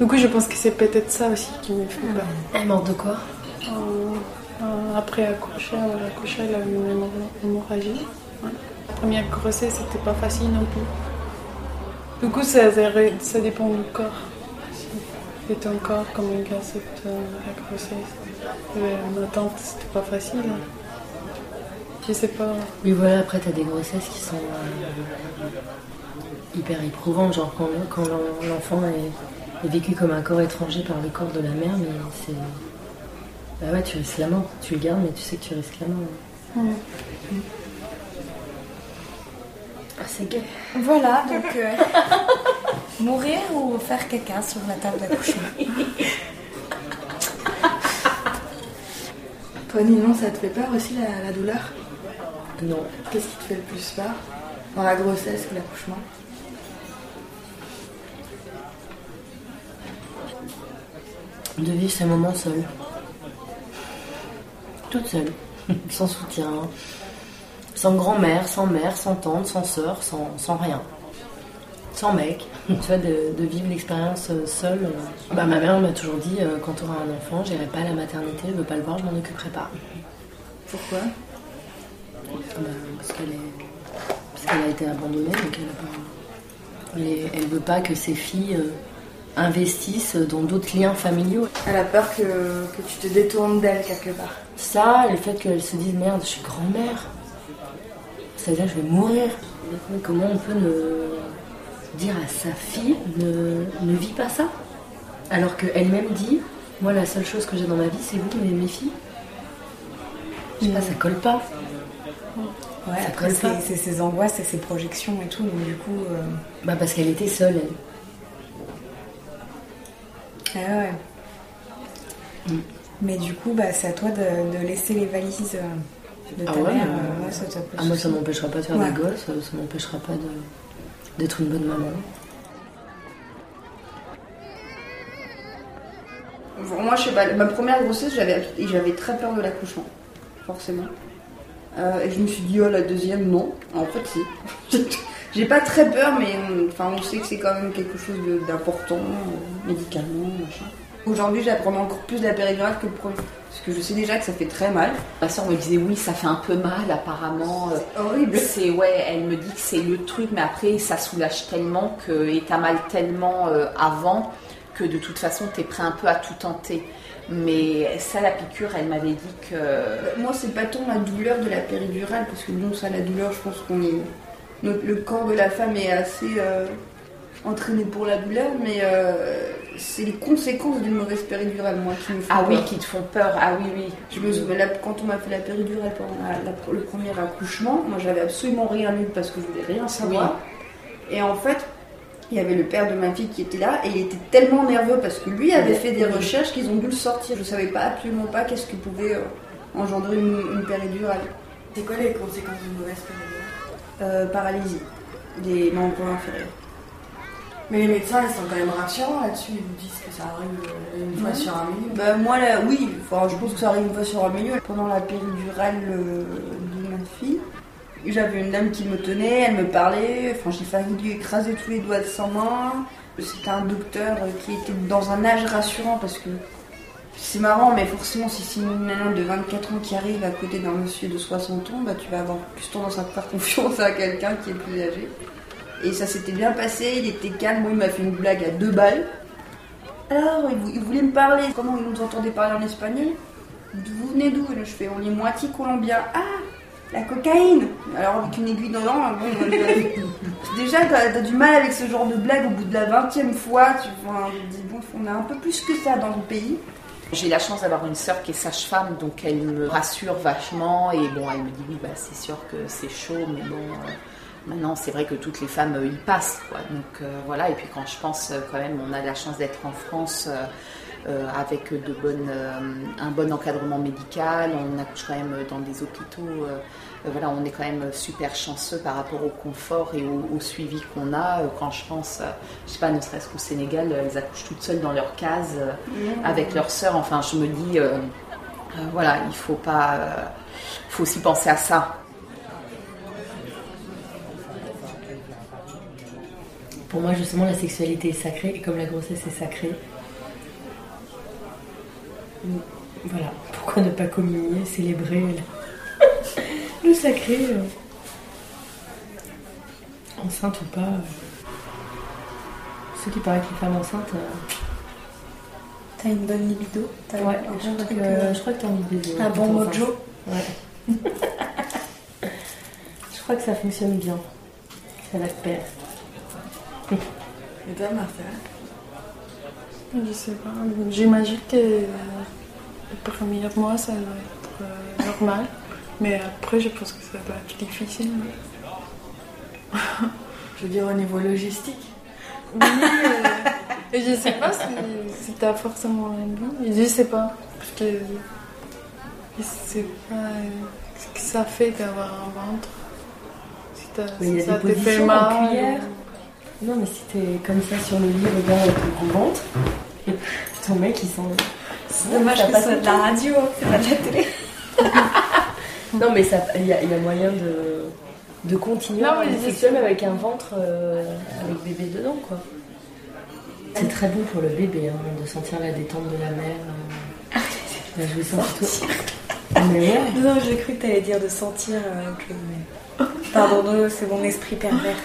Du coup, je pense que c'est peut-être ça aussi qui me fait peur. Elle est morte de quoi? Euh, euh, Après accoucher, elle a eu une hémorra- hémorragie. Ouais. La première grossesse, c'était pas facile non plus. Du coup, ça, ça ça dépend du corps. Et ton corps, comment il accepte euh, la grossesse. Ma tante, c'était pas facile. hein. Je sais pas. Oui, voilà, après, t'as des grossesses qui sont euh, hyper éprouvantes, genre quand, quand l'en- l'enfant est, est vécu comme un corps étranger par le corps de la mère, mais c'est. Bah ouais, tu risques la mort. Tu le gardes, mais tu sais que tu risques la mort. Ah, c'est gay. Voilà, donc. euh, mourir ou faire caca sur la table d'accouchement Toi, Ninon, ça te fait peur aussi la, la douleur? Non. Qu'est-ce qui te fait le plus peur dans la grossesse ou l'accouchement? De vivre ces moments seule. Toute seule. sans soutien. Sans grand-mère, sans mère, sans tante, sans sœur, sans, sans rien. Sans mec. tu vois, de, de vivre l'expérience euh, seule. euh. Bah, ma mère m'a toujours dit euh, quand tu auras un enfant, j'irai pas à la maternité, je veux pas le voir, je m'en occuperai pas. Pourquoi? Bah, parce qu'elle est. Parce qu'elle a été abandonnée, donc elle a pas. Elle, veut pas que ses filles investissent dans d'autres liens familiaux. Elle a peur que, que tu te détournes d'elle quelque part. Ça, le fait qu'elle se dise merde, je suis grand-mère, c'est-à-dire je vais mourir. Comment on peut ne dire à sa fille ne, ne vis pas ça? Alors qu'elle-même dit moi la seule chose que j'ai dans ma vie c'est vous, mes, mes filles. Je sais pas, ça colle pas. Ouais, Ça après, colle pas. c'est c'est ses angoisses et ses projections et tout, donc du coup. euh, Bah parce qu'elle était seule, elle. Ah ouais. Mm. Mais du coup, bah, c'est à toi de, de laisser les valises euh, de ta Ah ouais, mère. euh, ouais, ça t'a pas Ah, moi ça m'empêchera pas de faire Ouais. des gosses, ça m'empêchera pas d'être une bonne maman. Moi, je sais pas, ma première grossesse, j'avais j'avais très peur de l'accouchement, forcément. Euh, et je me suis dit, oh, la deuxième, non. En fait, si. J'ai pas très peur, mais on, enfin, on sait que c'est quand même quelque chose d'important, euh, médicalement, machin. Aujourd'hui, j'apprends encore plus la péridurale que le premier. Parce que je sais déjà que ça fait très mal. Ma soeur me disait oui, ça fait un peu mal apparemment. euh, C'est horrible. C'est ouais, elle me dit que c'est le truc, mais après ça soulage tellement que et t'as mal tellement euh, avant que de toute façon t'es prêt un peu à tout tenter. Mais ça, la piqûre, elle m'avait dit que Moi, c'est pas tant la douleur de la péridurale, parce que bon, ça, la douleur, je pense qu'on est. notre- le corps de la femme est assez euh, entraîné pour la douleur, mais euh, c'est les conséquences d'une mauvaise péridurale, moi, qui me font Ah oui, qui te font peur. Ah oui, oui. Je me souviens, là, quand on m'a fait la péridurale pendant la- la- le premier accouchement, moi j'avais absolument rien lu parce que je voulais rien savoir. Et en fait, il y avait le père de ma fille qui était là et il était tellement nerveux parce que lui avait fait des recherches qu'ils ont dû le sortir. Je savais pas absolument pas qu'est-ce que pouvait euh, engendrer une, une péridurale. C'est quoi les conséquences d'une mauvaise péridurale? Euh, paralysie des membres inférieurs. Mais les médecins, ils sont quand même rassurants là-dessus. Ils vous disent que ça arrive euh, une fois sur un million. Bah, moi, là, oui, enfin, je pense que ça arrive une fois sur un milieu. Pendant la péridurale euh, de ma fille, j'avais une dame qui me tenait, elle me parlait, enfin, j'ai failli lui écraser tous les doigts de sa main. C'était un docteur euh, qui était dans un âge rassurant parce que c'est marrant, mais forcément, si c'est une nana de 24 ans qui arrive à côté d'un monsieur de 60 ans, bah, tu vas avoir plus tendance à faire confiance à quelqu'un qui est plus âgé. Et ça s'était bien passé, il était calme, il m'a fait une blague à deux balles. Alors, il, vou- il voulait me parler, comment il nous entendait parler en espagnol? Vous venez d'où? Je fais, on est moitié colombien. Ah, la cocaïne Alors, avec une aiguille dans l'an, bon, déjà, t'as as du mal avec ce genre de blague au bout de la 20 e fois. Tu vois, bon, on a un peu plus que ça dans le pays. J'ai la chance d'avoir une sœur qui est sage-femme, donc elle me rassure vachement. Et bon, elle me dit oui, bah, c'est sûr que c'est chaud, mais bon, euh, maintenant c'est vrai que toutes les femmes euh, y passent. Quoi. Donc euh, voilà, et puis quand je pense euh, quand même, on a la chance d'être en France. euh, avec de bonnes, euh, un bon encadrement médical, on accouche quand même dans des hôpitaux. euh, voilà, on est quand même super chanceux par rapport au confort et au, au suivi qu'on a. Quand je pense, je sais pas, ne serait-ce qu'au Sénégal, elles accouchent toutes seules dans leur case Mmh. avec leur sœur. Enfin, je me dis, voilà, il faut pas, faut aussi penser à ça. Pour moi, justement, la sexualité est sacrée et comme la grossesse est sacrée, voilà, pourquoi ne pas communier, célébrer le, le sacré, euh, enceinte ou pas. euh. Ce qui paraît que les femmes enceintes. euh, T'as une bonne libido T'as Ouais, un je crois truc, que, je crois que t'as envie de. Un bon mojo. Ouais. je crois que ça fonctionne bien. Ça va te perdre. Et toi, Marcel Je sais pas. J'imagine que euh, le premier mois, ça doit être euh, normal. Mais après, je pense que ça doit être difficile. Je veux dire au niveau logistique. Oui, euh, je sais pas si, si t'as forcément envie. Je sais pas. Parce que je sais pas ce que ça fait d'avoir un ventre. Si, ça te fait mal. Non, mais si t'es comme ça sur le lit, regarde avec le gros ventre, et ton mec il sent. C'est dommage que ce soit de la radio, c'est pas de la télé. non, mais il y, a- il y a moyen de, de continuer Non, à mais sexuel même avec un ventre euh, avec bébé dedans, quoi. C'est très bon pour le bébé hein, de sentir la détente de la mère. euh, la jouissance tout. Mais ouais. Non, j'ai cru que t'allais dire de sentir euh, mais- Pardon, c'est mon esprit pervers.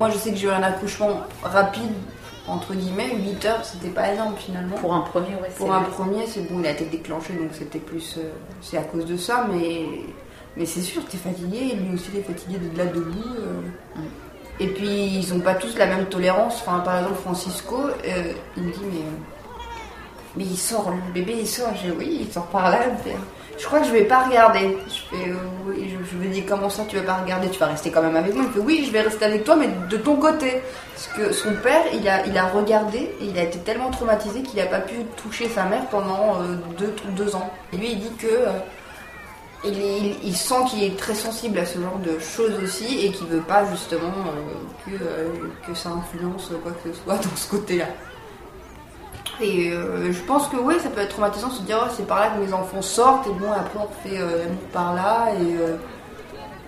Moi, je sais que j'ai eu un accouchement rapide, entre guillemets, 8 heures, c'était pas énorme finalement. Pour un premier, ouais. Pour un vrai. premier, c'est bon, il a été déclenché, donc c'était plus. euh, c'est à cause de ça, mais. Mais c'est sûr, t'es fatigué, lui aussi il est fatigué de là debout. euh. Et puis, ils ont pas tous la même tolérance. Enfin, par exemple, Francisco, euh, il me dit, mais. Mais il sort, le bébé il sort. Je dis, oui, il sort par là. Me je crois que je vais pas regarder. Je fais, euh, dis, comment ça tu vas pas regarder? Tu vas rester quand même avec moi. Il me fait, oui, je vais rester avec toi, mais de ton côté. Parce que son père, il a, il a regardé et il a été tellement traumatisé qu'il a pas pu toucher sa mère pendant euh, deux, deux ans. Et lui, il dit que. euh, il, sent qu'il est très sensible à ce genre de choses aussi et qu'il veut pas justement que ça influence quoi que ce soit dans ce côté-là. Et euh, je pense que oui, ça peut être traumatisant de se dire oh, c'est par là que mes enfants sortent et bon après on fait euh, l'amour par là et euh,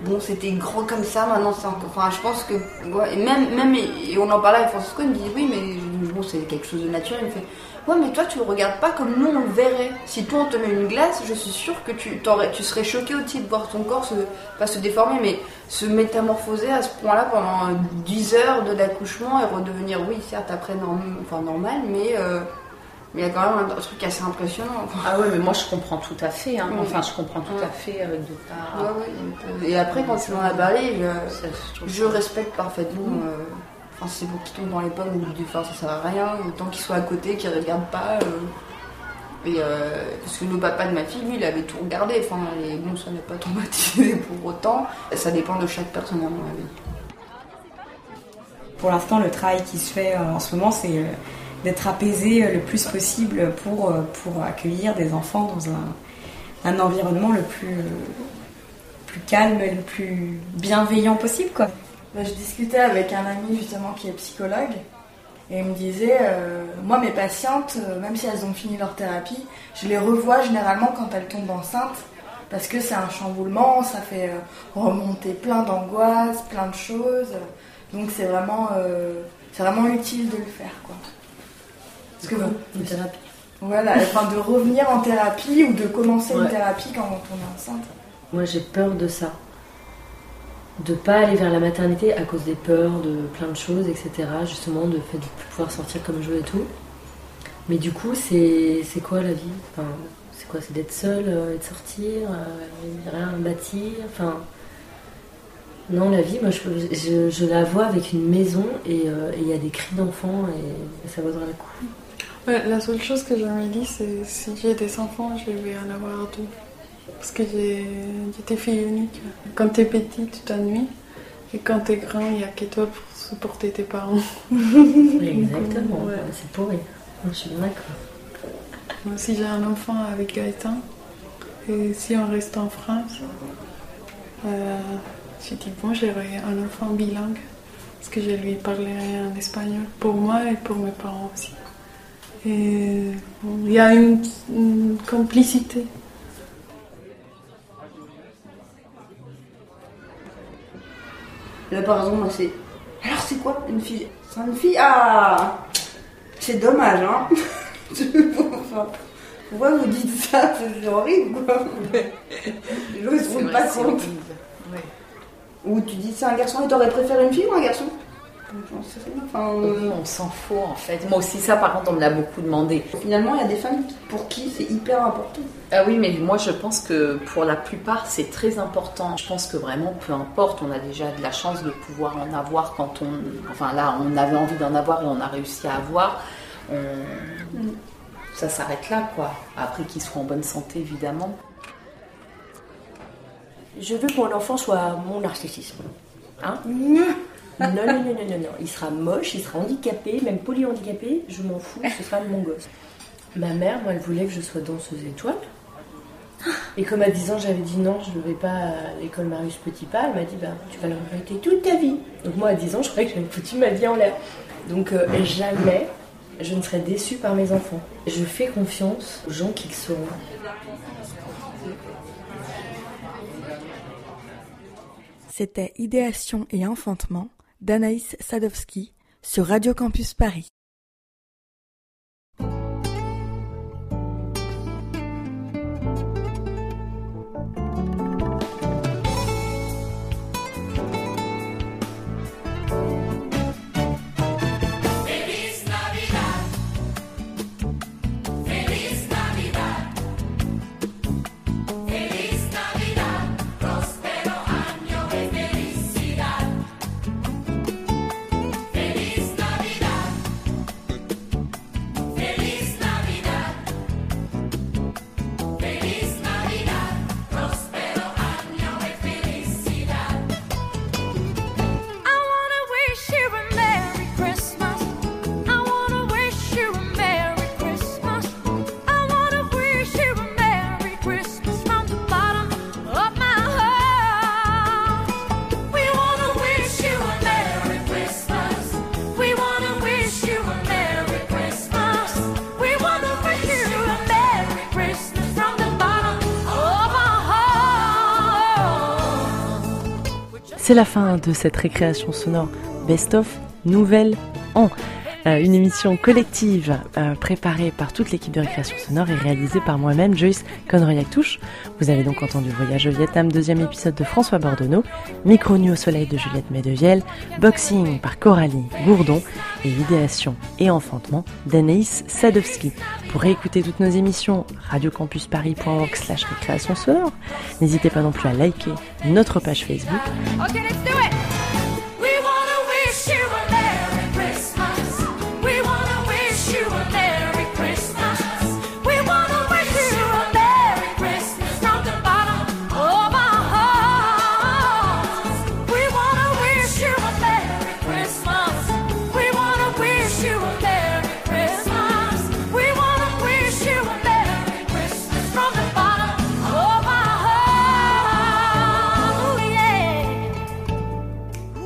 bon c'était grand comme ça maintenant c'est encore. Enfin je pense que et même même et on en parlait avec Francisco il me dit oui mais bon c'est quelque chose de naturel il me fait ouais mais toi tu le regardes pas comme nous on le verrait. Si toi on te met une glace je suis sûre que tu tu serais choqué aussi de voir ton corps se pas se déformer mais se métamorphoser à ce point-là pendant euh, 10 heures de l'accouchement et redevenir oui certes après norm- enfin normal mais Mais il y a quand même un, truc assez impressionnant. Ah ouais, mais moi je comprends tout à fait. Hein. Oui. Enfin, je comprends tout Ouais. à fait euh, de pas. Ouais, ouais. Et après, quand tu m'en as parlé, je, je respecte parfaitement. Mm. euh, Enfin, c'est pour qu'il tombe dans les pommes ou du enfin, ça sert à rien. Autant qu'il soit à côté, qu'il regarde pas. euh, et euh, parce que le papa de ma fille, lui, il avait tout regardé. Enfin, et bon, ça n'a pas traumatisé pour autant. Ça dépend de chaque personne, à mon avis. Pour l'instant, le travail qui se fait en ce moment, c'est euh, d'être apaisé le plus possible pour, euh, pour accueillir des enfants dans un, un environnement le plus, euh, plus calme et le plus bienveillant possible. Quoi. Bah, je discutais avec un ami justement qui est psychologue et il me disait, euh, moi mes patientes, même si elles ont fini leur thérapie, je les revois généralement quand elles tombent enceintes parce que c'est un chamboulement, ça fait remonter plein d'angoisses, plein de choses. Donc c'est vraiment, vraiment utile de le faire. Quoi. Parce que vous, Une thérapie. voilà, enfin de revenir en thérapie ou de commencer une thérapie quand on est enceinte. Moi, j'ai peur de ça. De pas aller vers la maternité à cause des peurs, de plein de choses, etc. Justement, de fait de plus pouvoir sortir comme je veux et tout. Mais du coup, c'est quoi la vie? Enfin, C'est quoi? C'est d'être seule, euh, et de sortir, euh, rien bâtir Enfin. Non, la vie, moi, je, je, je la vois avec une maison et euh, et il y a des cris d'enfants et, ça vaudra le coup. Ouais, la seule chose que je me dis, c'est si j'ai des enfants, je vais en avoir deux. Parce que j'ai- j'étais fille unique. Quand t'es petit, tu t'ennuies. Et quand t'es grand, il n'y a que toi pour supporter tes parents. Exactement, Ouais. c'est pourri. Je suis d'accord. Moi, si j'ai un enfant avec Gaëtan, et si on reste en France, euh, j'ai dit bon, j'aurai un enfant bilingue. Parce que je lui parlerai en espagnol, pour moi et pour mes parents aussi. Et bon, il y a une, une complicité. Là, par exemple, moi, c'est. Alors, c'est quoi une fille? C'est une fille? Ah C'est dommage, hein Enfin, Pourquoi vous dites ça? C'est horrible, quoi Les gens, ils se rendent pas compte. Ouais. Ou tu dis c'est un garçon et t'aurais préféré une fille ou un garçon? Enfin, euh, Oui, on s'en fout en fait. Moi aussi, ça par contre, on me l'a beaucoup demandé. Finalement, il y a des femmes pour qui c'est hyper important. Ah oui, mais moi je pense que pour la plupart c'est très important. Je pense que vraiment, peu importe, on a déjà de la chance de pouvoir en avoir quand on. Enfin là, on avait envie d'en avoir et on a réussi à avoir. On- Ça s'arrête là quoi. Après qu'il soit en bonne santé évidemment. Je veux que mon enfant soit mon narcissisme. Hein? Non, non, non, non, non, non. Il sera moche, il sera handicapé, même polyhandicapé, je m'en fous, ce sera mon gosse. Ma mère, moi, elle voulait que je sois danseuse étoile. Et comme à 10 ans, j'avais dit non, je ne vais pas à l'école Marius Petit Pas, elle m'a dit bah, tu vas le regretter toute ta vie. Donc moi, à 10 ans, je croyais que j'avais foutu ma vie en l'air. Donc euh, jamais je ne serai déçue par mes enfants. Je fais confiance aux gens qui le seront. C'était Idéation et Enfantement d'Anaïs Sadowski sur Radio Campus Paris. C'est la fin de cette récréation sonore Best of Nouvelle An. Euh, une émission collective euh, préparée par toute l'équipe de Récréation Sonore et réalisée par moi-même, Joyce Conroyac-Touche. Vous avez donc entendu Voyage au Vietnam, deuxième épisode de François Bordonneau, Micro nu au soleil de Juliette Medevielle, Boxing par Coralie Gourdon et Idéation et Enfantement d'Anaïs Sadowski. Pour réécouter toutes nos émissions, radiocampusparis.org slash récréation sonore. N'hésitez pas non plus à liker notre page Facebook.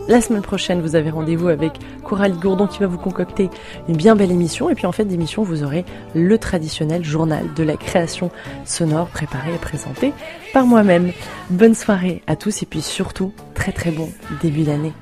La semaine prochaine, vous avez rendez-vous avec Coralie Gourdon qui va vous concocter une bien belle émission. Et puis en fait d'émission, vous aurez le traditionnel journal de la création sonore préparé et présenté par moi-même. Bonne soirée à tous et puis surtout, très très bon début d'année.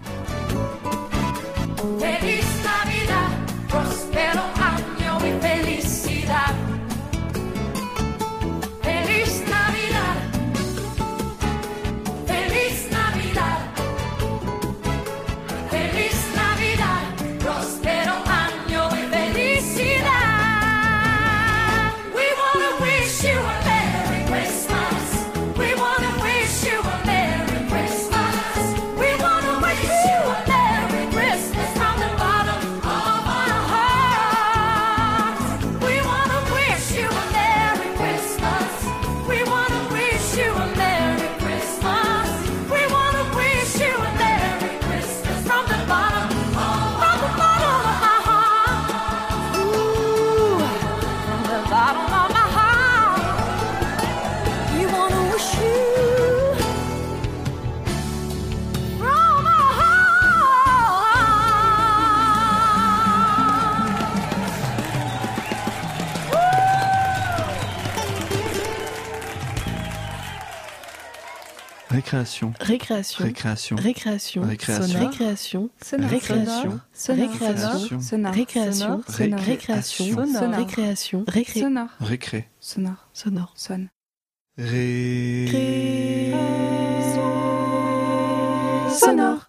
Récréation. Récréation. Récréation. Récréation. Récréation. Récréation. Récréation. Récréation. Récréation. Récréation. Récréation. Récré. Récré. Sonore. Sonore. Sonne. Ré. Sonore.